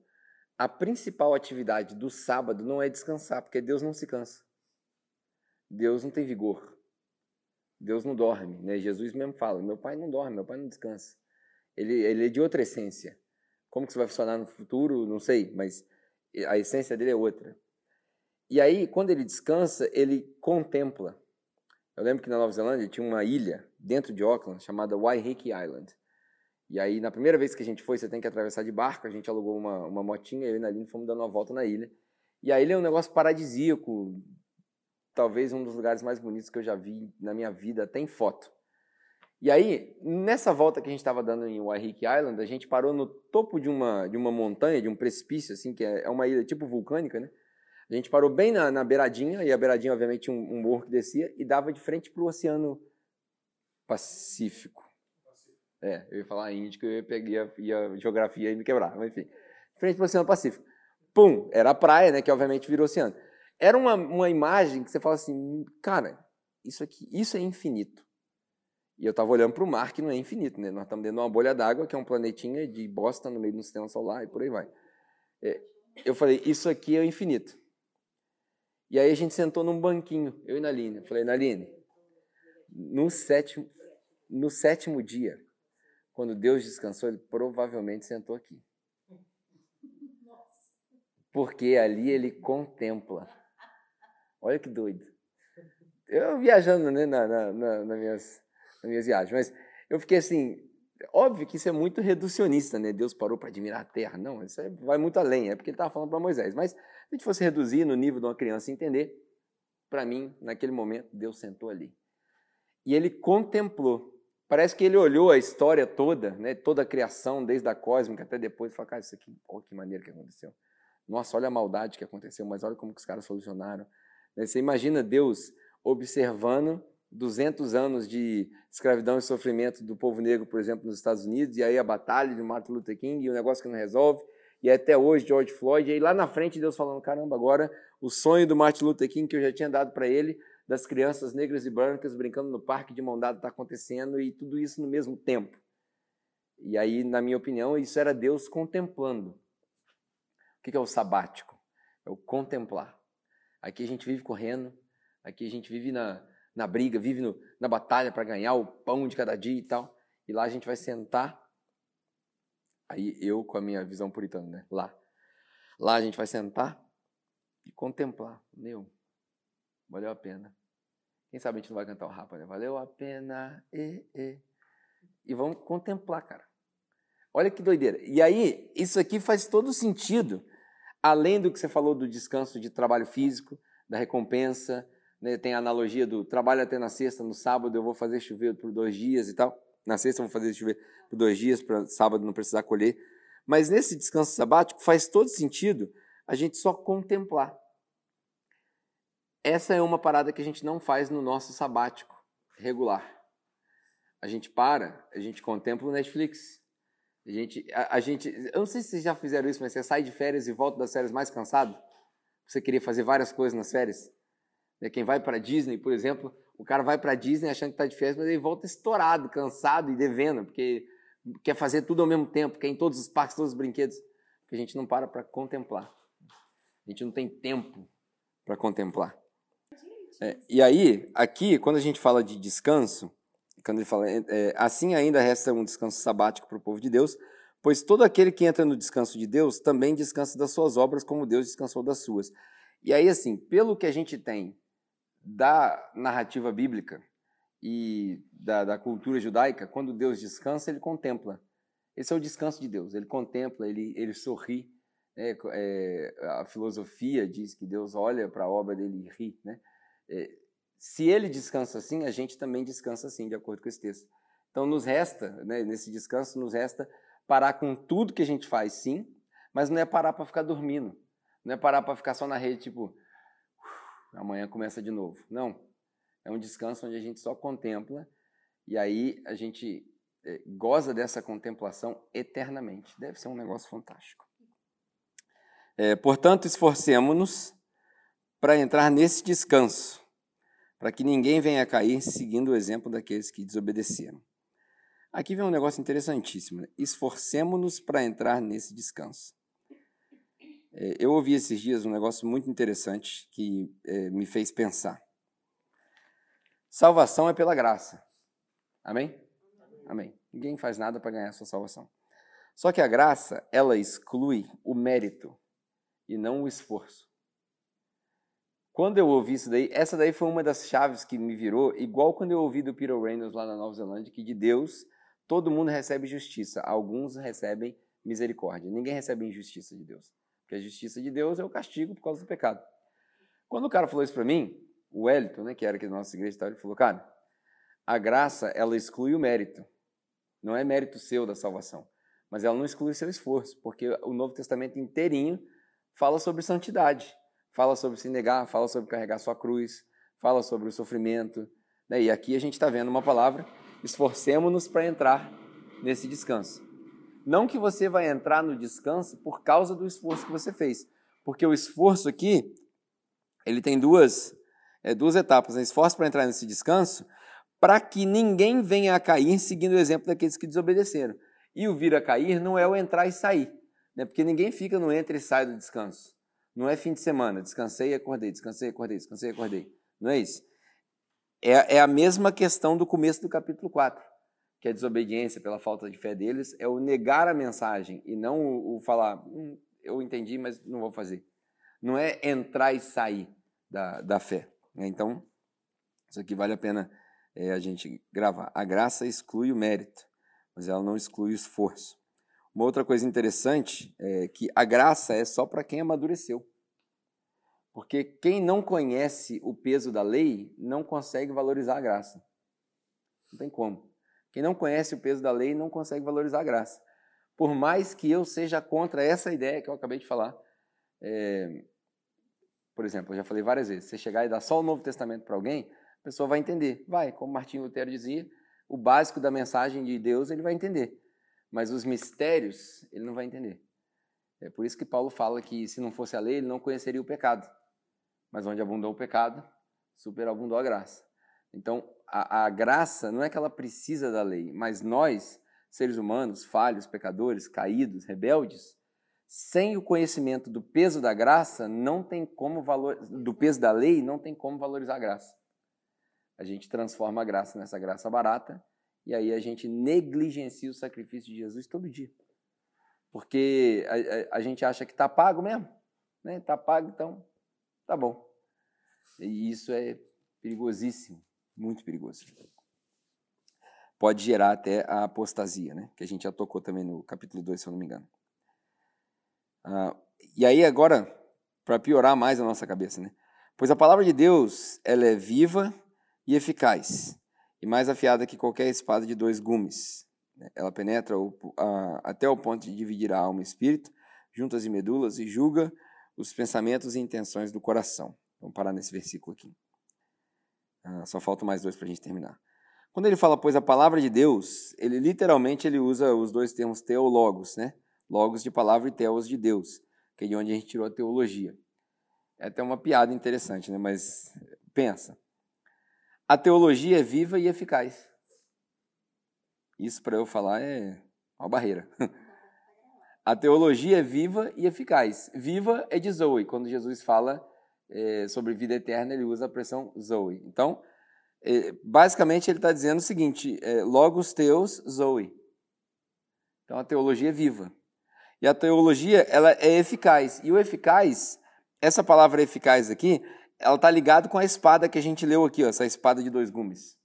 a principal atividade do sábado não é descansar, porque Deus não se cansa. Deus não tem vigor. Deus não dorme. Né? Jesus mesmo fala: meu pai não dorme, meu pai não descansa. Ele, ele é de outra essência. Como que isso vai funcionar no futuro, não sei, mas a essência dele é outra. E aí, quando ele descansa, ele contempla. Eu lembro que na Nova Zelândia tinha uma ilha dentro de Auckland chamada Waiheke Island. E aí, na primeira vez que a gente foi, você tem que atravessar de barco. A gente alugou uma, uma motinha, eu e Naline fomos dando uma volta na ilha. E a ilha é um negócio paradisíaco, talvez um dos lugares mais bonitos que eu já vi na minha vida, até em foto. E aí, nessa volta que a gente estava dando em Waiheke Island, a gente parou no topo de uma, de uma montanha, de um precipício, assim, que é, é uma ilha tipo vulcânica, né? A gente parou bem na, na beiradinha, e a beiradinha, obviamente, um, um morro que descia e dava de frente para o Oceano Pacífico. É, eu ia falar Índico, eu ia pegar ia, geografia e me quebrar, mas enfim. Frente para o Oceano Pacífico. Pum, era a praia, né, que obviamente virou oceano. Era uma, uma imagem que você fala assim, cara, isso aqui, isso é infinito. E eu estava olhando para o mar, que não é infinito, né? Nós estamos dentro de uma bolha d'água, que é um planetinha de bosta no meio do sistema solar e por aí vai. É, eu falei, isso aqui é infinito. E aí a gente sentou num banquinho, eu e Naline. Eu falei, Naline, no sétimo, no sétimo dia, quando Deus descansou, ele provavelmente sentou aqui. Porque ali ele contempla. Olha que doido. Eu viajando né, na, na, na, nas, minhas, nas minhas viagens, mas eu fiquei assim, óbvio que isso é muito reducionista, né? Deus parou para admirar a terra. Não, isso é, vai muito além, é porque ele estava falando para Moisés. Mas se a gente fosse reduzir no nível de uma criança entender, para mim, naquele momento, Deus sentou ali. E ele contemplou. Parece que ele olhou a história toda, né? toda a criação, desde a cósmica até depois, e falou, cara, isso aqui, olha que maneira que aconteceu. Nossa, olha a maldade que aconteceu, mas olha como que os caras solucionaram. Né, você imagina Deus observando 200 anos de escravidão e sofrimento do povo negro, por exemplo, nos Estados Unidos, e aí a batalha de Martin Luther King, e o negócio que não resolve, e até hoje George Floyd, e aí lá na frente Deus falando, caramba, agora o sonho do Martin Luther King que eu já tinha dado para ele, das crianças negras e brancas brincando no parque de mão dada está acontecendo, e tudo isso no mesmo tempo. E aí, na minha opinião, isso era Deus contemplando. O que é o sabático? É o contemplar. Aqui a gente vive correndo, aqui a gente vive na, na briga, vive no, na batalha para ganhar o pão de cada dia e tal. E lá a gente vai sentar. Aí eu com a minha visão puritana, né? Lá. Lá a gente vai sentar e contemplar. Meu, valeu a pena. Quem sabe a gente não vai cantar o rapa, né? Valeu a pena. E, e. e vamos contemplar, cara. Olha que doideira. E aí, isso aqui faz todo sentido. Além do que você falou do descanso de trabalho físico, da recompensa, né, tem a analogia do trabalho até na sexta, no sábado eu vou fazer chover por dois dias e tal. Na sexta eu vou fazer chover por dois dias, para sábado não precisar colher. Mas nesse descanso sabático faz todo sentido a gente só contemplar. Essa é uma parada que a gente não faz no nosso sabático regular. A gente para, a gente contempla o Netflix. A gente, a, a gente, eu não sei se vocês já fizeram isso, mas você sai de férias e volta das férias mais cansado. Você queria fazer várias coisas nas férias. Né, quem vai para Disney, por exemplo, o cara vai para Disney achando que está de férias, mas ele volta estourado, cansado e devendo, porque quer fazer tudo ao mesmo tempo, quer em todos os parques, todos os brinquedos, porque a gente não para para contemplar. A gente não tem tempo para contemplar. É, e aí, aqui, quando a gente fala de descanso, quando ele fala, é, assim ainda resta um descanso sabático para o povo de Deus, pois todo aquele que entra no descanso de Deus também descansa das suas obras, como Deus descansou das suas. E aí, assim, pelo que a gente tem da narrativa bíblica e da, da, cultura judaica, quando Deus descansa, ele contempla. Esse é o descanso de Deus. Ele contempla, ele, ele sorri. É, é, a filosofia diz que Deus olha para a obra dele e ri. Né? Se ele descansa assim, a gente também descansa assim, de acordo com esse texto. Então, nos resta, né, nesse descanso, nos resta parar com tudo que a gente faz, sim, mas não é parar para ficar dormindo. Não é parar para ficar só na rede, tipo, amanhã começa de novo. Não. É um descanso onde a gente só contempla e aí a gente é, goza dessa contemplação eternamente. Deve ser um negócio fantástico. É, portanto, esforcemos-nos para entrar nesse descanso, para que ninguém venha cair seguindo o exemplo daqueles que desobedeceram. Aqui vem um negócio interessantíssimo. Né? Esforcemos-nos para entrar nesse descanso. É, eu ouvi esses dias um negócio muito interessante que é, me fez pensar. Salvação é pela graça. Amém? Amém. Ninguém faz nada para ganhar a sua salvação. Só que a graça, ela exclui o mérito e não o esforço. Quando eu ouvi isso daí, essa daí foi uma das chaves que me virou, igual quando eu ouvi do Peter Reynolds lá na Nova Zelândia, que de Deus todo mundo recebe justiça, alguns recebem misericórdia. Ninguém recebe injustiça de Deus. Porque a justiça de Deus é o castigo por causa do pecado. Quando o cara falou isso para mim, o Wellington, né, que era aqui da nossa igreja, ele falou, cara, a graça, ela exclui o mérito. Não é mérito seu da salvação. Mas ela não exclui o seu esforço, porque o Novo Testamento inteirinho fala sobre santidade. Fala sobre se negar, fala sobre carregar sua cruz, fala sobre o sofrimento. Né? E aqui a gente está vendo uma palavra, esforcemos-nos para entrar nesse descanso. Não que você vai entrar no descanso por causa do esforço que você fez, porque o esforço aqui, ele tem duas, é, duas etapas. Né? Esforço para entrar nesse descanso, para que ninguém venha a cair seguindo o exemplo daqueles que desobedeceram. E o vir a cair não é o entrar e sair, né? porque ninguém fica no entra e sai do descanso. Não é fim de semana, descansei e acordei, descansei e acordei, descansei e acordei. Não é isso. É, é a mesma questão do começo do capítulo 4 que a desobediência pela falta de fé deles é o negar a mensagem e não o, o falar, hum, eu entendi, mas não vou fazer. Não é entrar e sair da, da fé. Né? Então, isso aqui vale a pena é, a gente gravar. A graça exclui o mérito, mas ela não exclui o esforço. Uma outra coisa interessante é que a graça é só para quem amadureceu. Porque quem não conhece o peso da lei não consegue valorizar a graça. Não tem como. Quem não conhece o peso da lei não consegue valorizar a graça. Por mais que eu seja contra essa ideia que eu acabei de falar, é, por exemplo, eu já falei várias vezes, você chegar e dar só o Novo Testamento para alguém, a pessoa vai entender. Vai, como Martinho Lutero dizia, o básico da mensagem de Deus ele vai entender, mas os mistérios ele não vai entender. É por isso que Paulo fala que se não fosse a lei, ele não conheceria o pecado. Mas onde abundou o pecado, superabundou a graça. Então, a, a graça não é que ela precisa da lei, mas nós, seres humanos, falhos, pecadores, caídos, rebeldes, sem o conhecimento do peso da graça, não tem como valor, do peso da lei, não tem como valorizar a graça. A gente transforma a graça nessa graça barata e aí a gente negligencia o sacrifício de Jesus todo dia. Porque a, a, a gente acha que está pago mesmo, né? Está pago, então tá bom. E isso é perigosíssimo muito perigoso. Pode gerar até a apostasia, né? que a gente já tocou também no capítulo 2, se eu não me engano. Ah, e aí agora, para piorar mais a nossa cabeça, né? Pois a palavra de Deus, ela é viva e eficaz, e mais afiada que qualquer espada de dois gumes. Né? Ela penetra o, a, até o ponto de dividir a alma e espírito, juntas e medulas, e julga os pensamentos e intenções do coração. Vamos parar nesse versículo aqui. Ah, só faltam mais dois para a gente terminar. Quando ele fala, pois, a palavra de Deus, ele literalmente ele usa os dois termos teologos, né? Logos de palavra e teos de Deus, que é de onde a gente tirou a teologia. É até uma piada interessante, né? Mas pensa. A teologia é viva e eficaz. Isso para eu falar é uma barreira. A teologia é viva e eficaz. Viva é de Zoe, quando Jesus fala é, sobre vida eterna, ele usa a expressão Zoe. Então, é, basicamente, ele está dizendo o seguinte: é, logos teus, Zoe. Então, a teologia é viva. E a teologia ela é eficaz. E o eficaz, essa palavra eficaz aqui, ela está ligada com a espada que a gente leu aqui, ó, essa espada de dois gumes.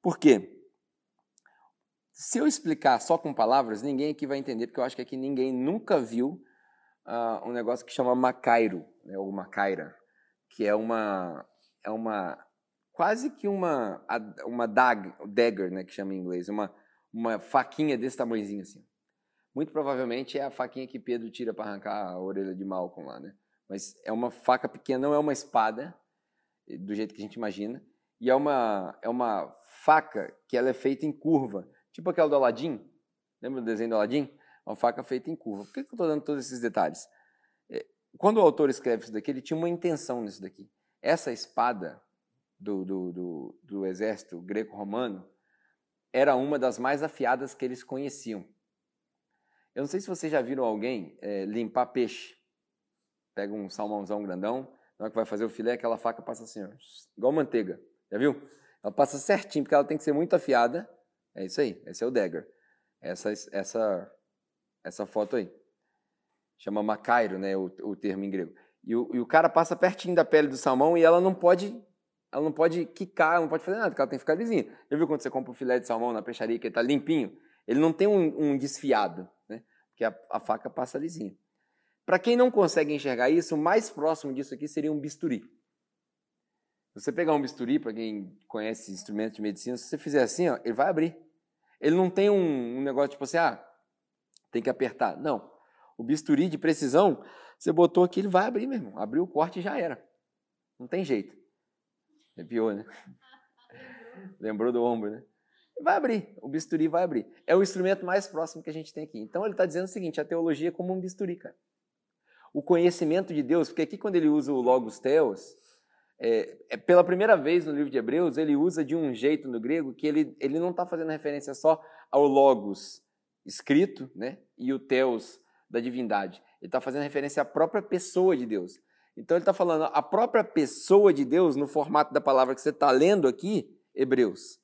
Por quê? Se eu explicar só com palavras, ninguém aqui vai entender, porque eu acho que aqui ninguém nunca viu uh, um negócio que chama macairo, né, ou macaira, que é uma é uma quase que uma uma dag, dagger, né, que chama em inglês, uma uma faquinha desse tamanhozinho assim. Muito provavelmente é a faquinha que Pedro tira para arrancar a orelha de Malcolm lá, né? Mas é uma faca pequena, não é uma espada, do jeito que a gente imagina, e é uma é uma faca que ela é feita em curva, tipo aquela do Aladim. Lembra do desenho do Aladim? Uma faca feita em curva. Por que eu estou dando todos esses detalhes? É, quando o autor escreve isso daqui, ele tinha uma intenção nisso daqui. Essa espada do, do, do, do exército greco-romano era uma das mais afiadas que eles conheciam. Eu não sei se vocês já viram alguém é, limpar peixe. Pega um salmãozão grandão, na hora que vai fazer o filé, aquela faca passa assim, ó, igual manteiga. Já viu? Ela passa certinho, porque ela tem que ser muito afiada. É isso aí, esse é o dagger. Essa, essa, essa foto aí. Chama macairo, né, o, o termo em grego. E o, e o cara passa pertinho da pele do salmão e ela não ode ela não pode quicar, não pode fazer nada, porque ela tem que ficar lisinha. Já viu quando você compra um filé de salmão na peixaria que ele está limpinho? Ele não tem um, um desfiado, né? Porque a, a faca passa lisinha. Para quem não consegue enxergar isso, o mais próximo disso aqui seria um bisturi. Se você pegar um bisturi, para quem conhece instrumentos de medicina, se você fizer assim, ó, ele vai abrir. Ele não tem um, um negócio tipo assim, ah, tem que apertar. Não. O bisturi de precisão, você botou aqui, ele vai abrir mesmo. Abriu o corte e já era. Não tem jeito. Arrepiou, né? Lembrou do ombro, né? Vai abrir, o bisturi vai abrir. É o instrumento mais próximo que a gente tem aqui. Então ele está dizendo o seguinte: a teologia é como um bisturi, cara. O conhecimento de Deus, porque aqui quando ele usa o Logos Theos, é, é, pela primeira vez no livro de Hebreus, ele usa de um jeito no grego que ele, ele não está fazendo referência só ao Logos escrito né, e o Theos da divindade. Ele está fazendo referência à própria pessoa de Deus. Então ele está falando a própria pessoa de Deus, no formato da palavra que você está lendo aqui, Hebreus,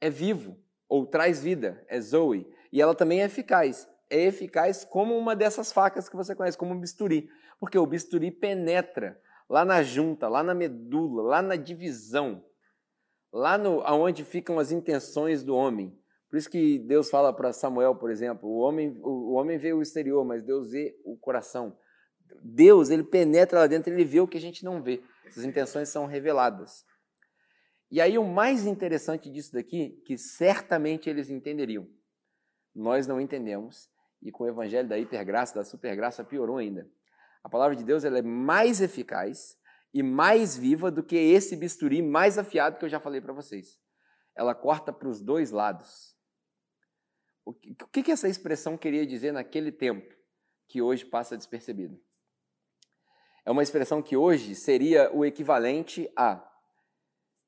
é vivo, ou traz vida, é Zoe. E ela também é eficaz. É eficaz como uma dessas facas que você conhece, como um bisturi. Porque o bisturi penetra lá na junta, lá na medula, lá na divisão, lá no, aonde ficam as intenções do homem. Por isso que Deus fala para Samuel, por exemplo, o homem, o, o homem vê o exterior, mas Deus vê o coração. Deus, ele penetra lá dentro, ele vê o que a gente não vê. As intenções são reveladas. E aí o mais interessante disso daqui, que certamente eles entenderiam. Nós não entendemos, e com o evangelho da hipergraça, da supergraça, piorou ainda. A palavra de Deus ela é mais eficaz e mais viva do que esse bisturi mais afiado que eu já falei para vocês. Ela corta para os dois lados. O que, que essa expressão queria dizer naquele tempo, que hoje passa despercebido? É uma expressão que hoje seria o equivalente a: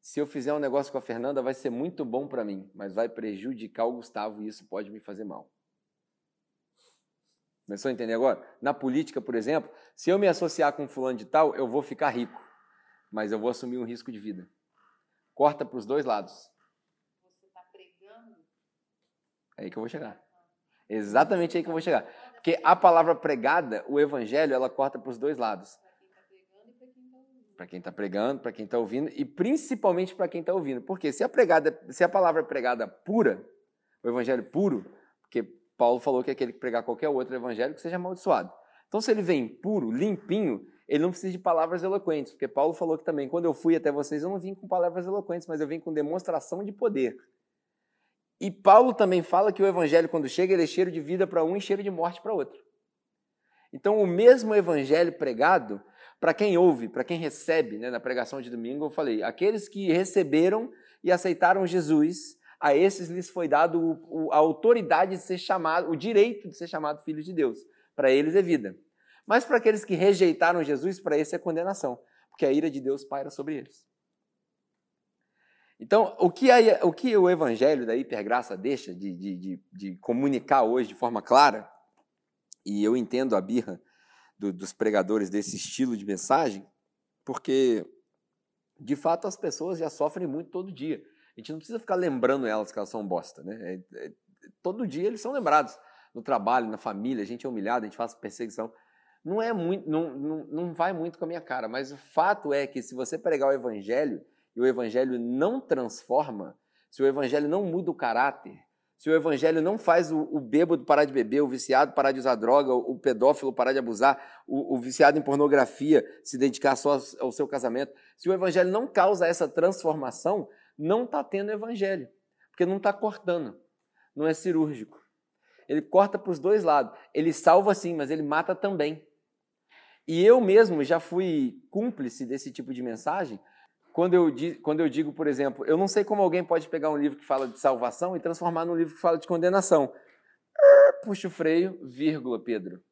se eu fizer um negócio com a Fernanda, vai ser muito bom para mim, mas vai prejudicar o Gustavo e isso pode me fazer mal. Começou a entender agora? Na política, por exemplo, se eu me associar com fulano de tal, eu vou ficar rico, mas eu vou assumir um risco de vida. Corta para os dois lados. Você está pregando? É aí que eu vou chegar. Exatamente aí que eu vou chegar. Porque a palavra pregada, o evangelho, ela corta para os dois lados. Para quem está pregando, para quem está ouvindo e principalmente para quem está ouvindo. Porque se a pregada, se a palavra é pregada pura, o evangelho puro, porque Paulo falou que aquele que pregar qualquer outro evangelho que seja amaldiçoado. Então, se ele vem puro, limpinho, ele não precisa de palavras eloquentes, porque Paulo falou que também, quando eu fui até vocês, eu não vim com palavras eloquentes, mas eu vim com demonstração de poder. E Paulo também fala que o evangelho, quando chega, ele é cheiro de vida para um e cheiro de morte para outro. Então, o mesmo evangelho pregado, para quem ouve, para quem recebe, né, na pregação de domingo, eu falei: aqueles que receberam e aceitaram Jesus, a esses lhes foi dado a autoridade de ser chamado, o direito de ser chamado filho de Deus. Para eles é vida. Mas para aqueles que rejeitaram Jesus, para esse é condenação, porque a ira de Deus paira sobre eles. Então, o que, a, o, que o evangelho da hipergraça deixa de, de, de, de, comunicar hoje de forma clara, e eu entendo a birra do, dos pregadores desse estilo de mensagem, porque, de fato, as pessoas já sofrem muito todo dia. A gente não precisa ficar lembrando elas que elas são bosta, né? É, é, todo dia eles são lembrados. No trabalho, na família, a gente é humilhado, a gente faz perseguição. Não é muito, não, não, não vai muito com a minha cara, mas o fato é que se você pregar o evangelho e o evangelho não transforma, se o evangelho não muda o caráter, se o evangelho não faz o, o bêbado parar de beber, o viciado parar de usar droga, o, o pedófilo parar de abusar, o, o, viciado em pornografia se dedicar só ao seu casamento, se o evangelho não causa essa transformação, não está tendo evangelho, porque não está cortando, não é cirúrgico. Ele corta para os dois lados. Ele salva sim, mas ele mata também. E eu mesmo já fui cúmplice desse tipo de mensagem, quando eu, quando eu digo, por exemplo, eu não sei como alguém pode pegar um livro que fala de salvação e transformar num livro que fala de condenação. Puxa o freio, vírgula, Pedro.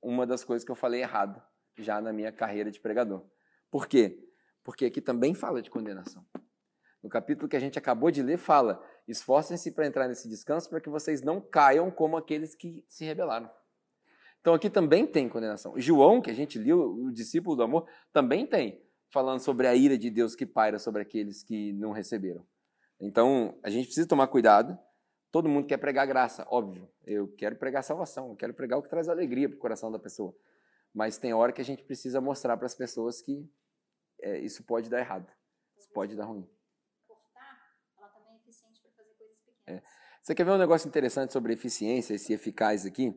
Uma das coisas que eu falei errado já na minha carreira de pregador. Por quê? Porque aqui também fala de condenação. No capítulo que a gente acabou de ler, fala: esforcem-se para entrar nesse descanso para que vocês não caiam como aqueles que se rebelaram. Então aqui também tem condenação. João, que a gente leu, o discípulo do amor, também tem falando sobre a ira de Deus que paira sobre aqueles que não receberam. Então, a gente precisa tomar cuidado. Todo mundo quer pregar graça, óbvio. Eu quero pregar salvação, eu quero pregar o que traz alegria para o coração da pessoa. Mas tem hora que a gente precisa mostrar para as pessoas que é, isso pode dar errado, isso pode dar ruim. É. Você quer ver um negócio interessante sobre eficiência, esse eficaz aqui?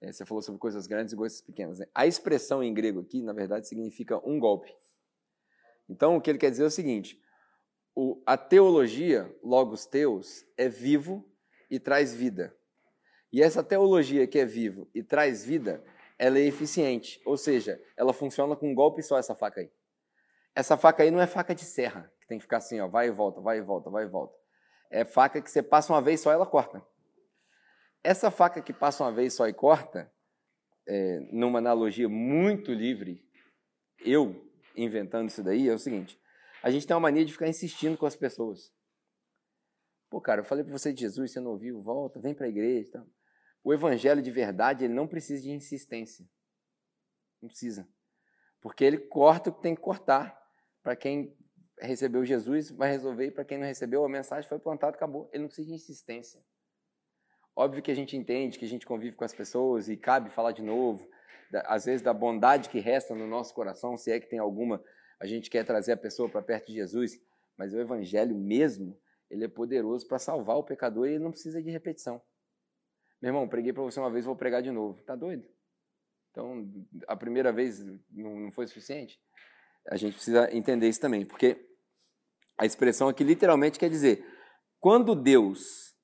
É, você falou sobre coisas grandes e coisas pequenas. Né? A expressão em grego aqui, na verdade, significa um golpe. Então, o que ele quer dizer é o seguinte: o, a teologia, logos teus, é vivo e traz vida. E essa teologia que é vivo e traz vida, ela é eficiente, ou seja, ela funciona com um golpe só essa faca aí. Essa faca aí não é faca de serra, que tem que ficar assim, ó, vai e volta, vai e volta, vai e volta. É faca que você passa uma vez só ela corta. Essa faca que passa uma vez só e corta, é, numa analogia muito livre, eu inventando isso daí é o seguinte: a gente tem uma mania de ficar insistindo com as pessoas. Pô, cara, eu falei para você de Jesus, você não ouviu, volta, vem para a igreja. Tá? O evangelho de verdade, ele não precisa de insistência. Não precisa. Porque ele corta o que tem que cortar. Para quem recebeu Jesus, vai resolver, e para quem não recebeu, a mensagem foi plantada, acabou. Ele não precisa de insistência. Óbvio que a gente entende, que a gente convive com as pessoas e cabe falar de novo, às vezes da bondade que resta no nosso coração, se é que tem alguma, a gente quer trazer a pessoa para perto de Jesus, mas o evangelho mesmo, ele é poderoso para salvar o pecador e ele não precisa de repetição. Meu irmão, preguei para você uma vez, vou pregar de novo. Tá doido? Então, a primeira vez não foi suficiente? A gente precisa entender isso também, porque a expressão aqui literalmente quer dizer: quando Deus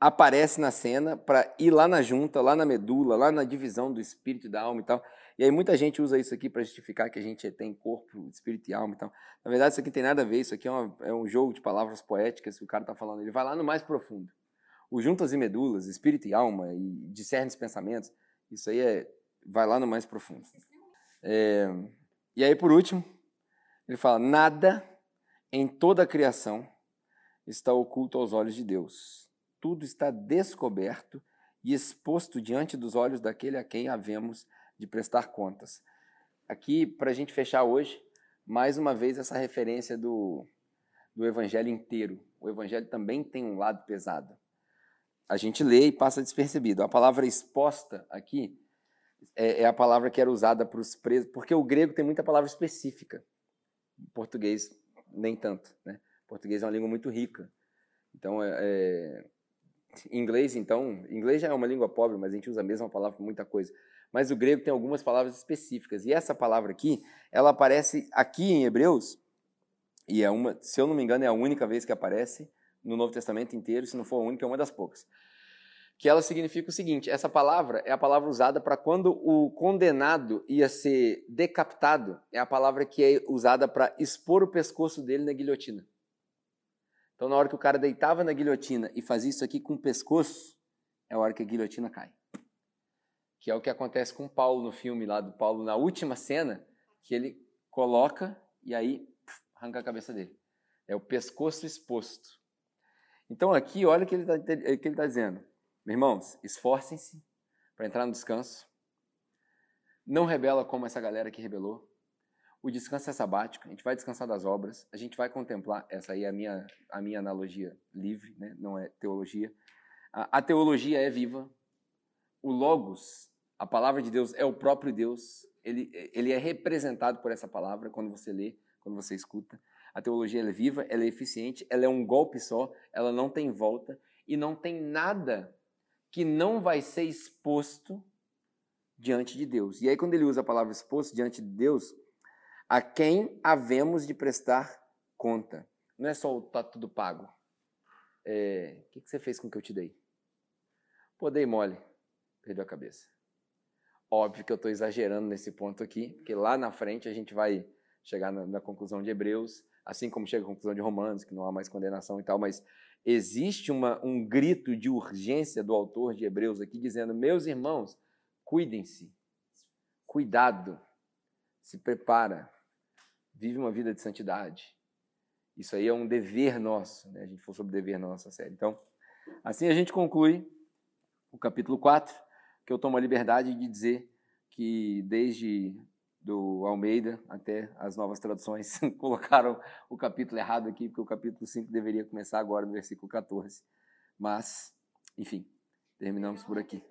aparece na cena para ir lá na junta, lá na medula, lá na divisão do espírito e da alma e tal. E aí muita gente usa isso aqui para justificar que a gente tem corpo, espírito e alma e tal. Na verdade, isso aqui tem nada a ver, isso aqui é, uma, é um jogo de palavras poéticas que o cara está falando. Ele vai lá no mais profundo. O juntas e medulas, espírito e alma, e discerne os pensamentos, isso aí é, vai lá no mais profundo. É, e aí, por último, ele fala: nada em toda a criação está oculto aos olhos de Deus tudo está descoberto e exposto diante dos olhos daquele a quem havemos de prestar contas. Aqui, para a gente fechar hoje, mais uma vez essa referência do, do evangelho inteiro. O evangelho também tem um lado pesado. A gente lê e passa despercebido. A palavra exposta aqui é, é a palavra que era usada para os presos, porque o grego tem muita palavra específica. O português, nem tanto. Né? Português é uma língua muito rica. Então, é, é Inglês, então, inglês já é uma língua pobre, mas a gente usa a mesma palavra para muita coisa. Mas o grego tem algumas palavras específicas. E essa palavra aqui, ela aparece aqui em Hebreus, e é uma, se eu não me engano, é a única vez que aparece no Novo Testamento inteiro, se não for a única, é uma das poucas. Que ela significa o seguinte: essa palavra é a palavra usada para quando o condenado ia ser decapitado, é a palavra que é usada para expor o pescoço dele na guilhotina. Então, na hora que o cara deitava na guilhotina e fazia isso aqui com o pescoço, é a hora que a guilhotina cai. Que é o que acontece com Paulo no filme lá do Paulo, na última cena, que ele coloca e aí arranca a cabeça dele. É o pescoço exposto. Então, aqui, olha o que ele está tá dizendo. Meus irmãos, esforcem-se para entrar no descanso. Não rebela como essa galera que rebelou. O descanso é sabático, a gente vai descansar das obras, a gente vai contemplar, essa aí é a minha, a minha analogia livre, né? não é teologia. A, a teologia é viva, o Logos, a palavra de Deus, é o próprio Deus, ele, ele é representado por essa palavra quando você lê, quando você escuta. A teologia é viva, ela é eficiente, ela é um golpe só, ela não tem volta e não tem nada que não vai ser exposto diante de Deus. E aí, quando ele usa a palavra exposto diante de Deus, a quem havemos de prestar conta. Não é só o tá tudo pago. É, o que, você fez com o que eu te dei? Pô, dei mole. Perdeu a cabeça. Óbvio que eu estou exagerando nesse ponto aqui, porque lá na frente a gente vai chegar na, na, conclusão de Hebreus, assim como chega a conclusão de Romanos, que não há mais condenação e tal, mas existe uma, um grito de urgência do autor de Hebreus aqui, dizendo: Meus irmãos, cuidem-se, cuidado, se prepara, vive uma vida de santidade. Isso aí é um dever nosso, né? a gente falou sobre dever na nossa série. Então, assim a gente conclui o capítulo 4, que eu tomo a liberdade de dizer que desde do Almeida até as novas traduções colocaram o capítulo errado aqui, porque o capítulo 5 deveria começar agora no versículo 14. Mas, enfim, terminamos por aqui.